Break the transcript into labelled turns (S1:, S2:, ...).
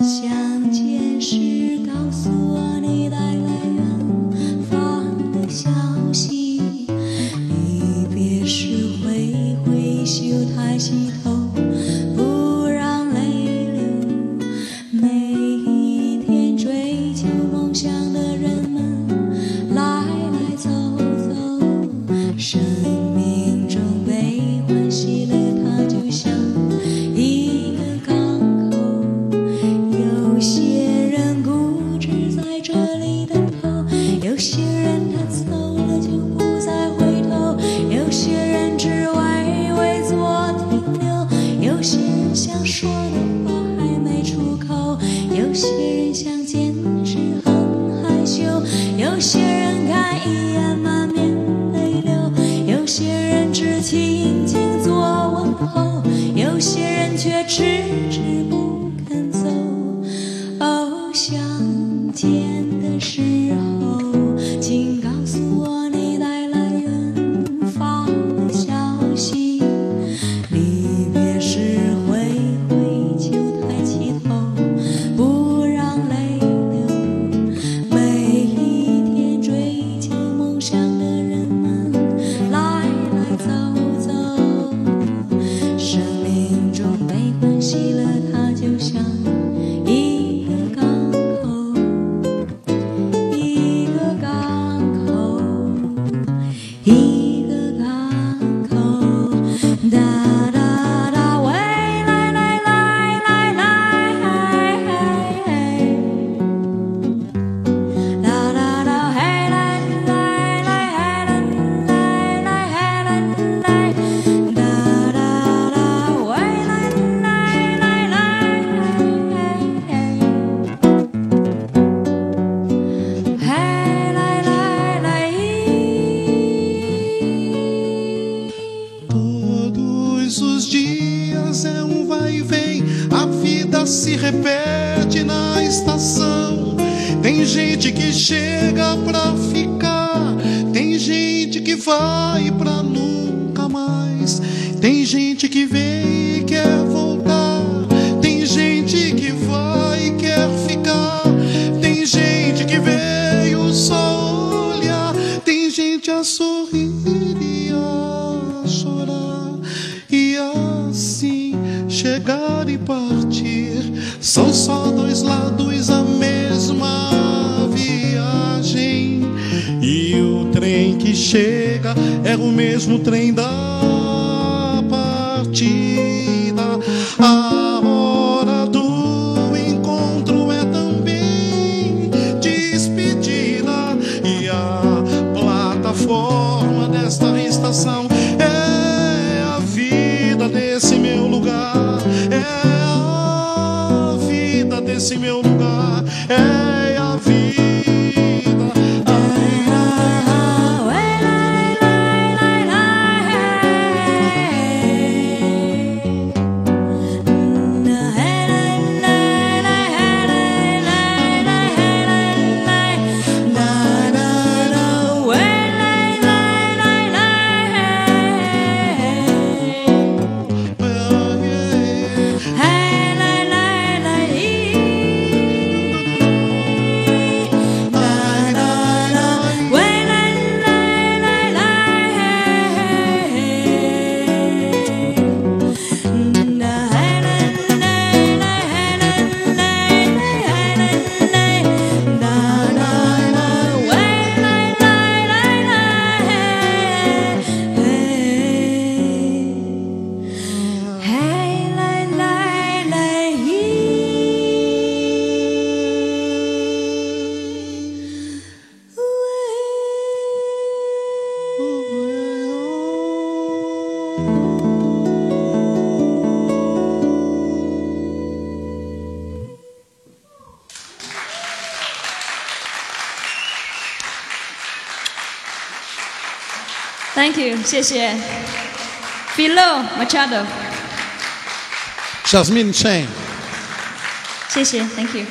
S1: 相见时告诉说的话还没出口，有些人想坚持很害羞，有些人看一眼满面泪流，有些人只轻轻做问候，有些人却迟迟不肯走。哦，相见的时候，
S2: se repete na estação. Tem gente que chega pra ficar, tem gente que vai pra nunca mais. Tem gente que vem e quer chegar e partir. São só dois lados a mesma viagem. E o trem que chega é o mesmo trem da partida. A hora do encontro é também despedida. E a plataforma desta estação desse meu lugar. É
S1: Thank you，谢谢。Philo Machado，
S2: Jasmine Chen.
S1: 谢谢，Thank you。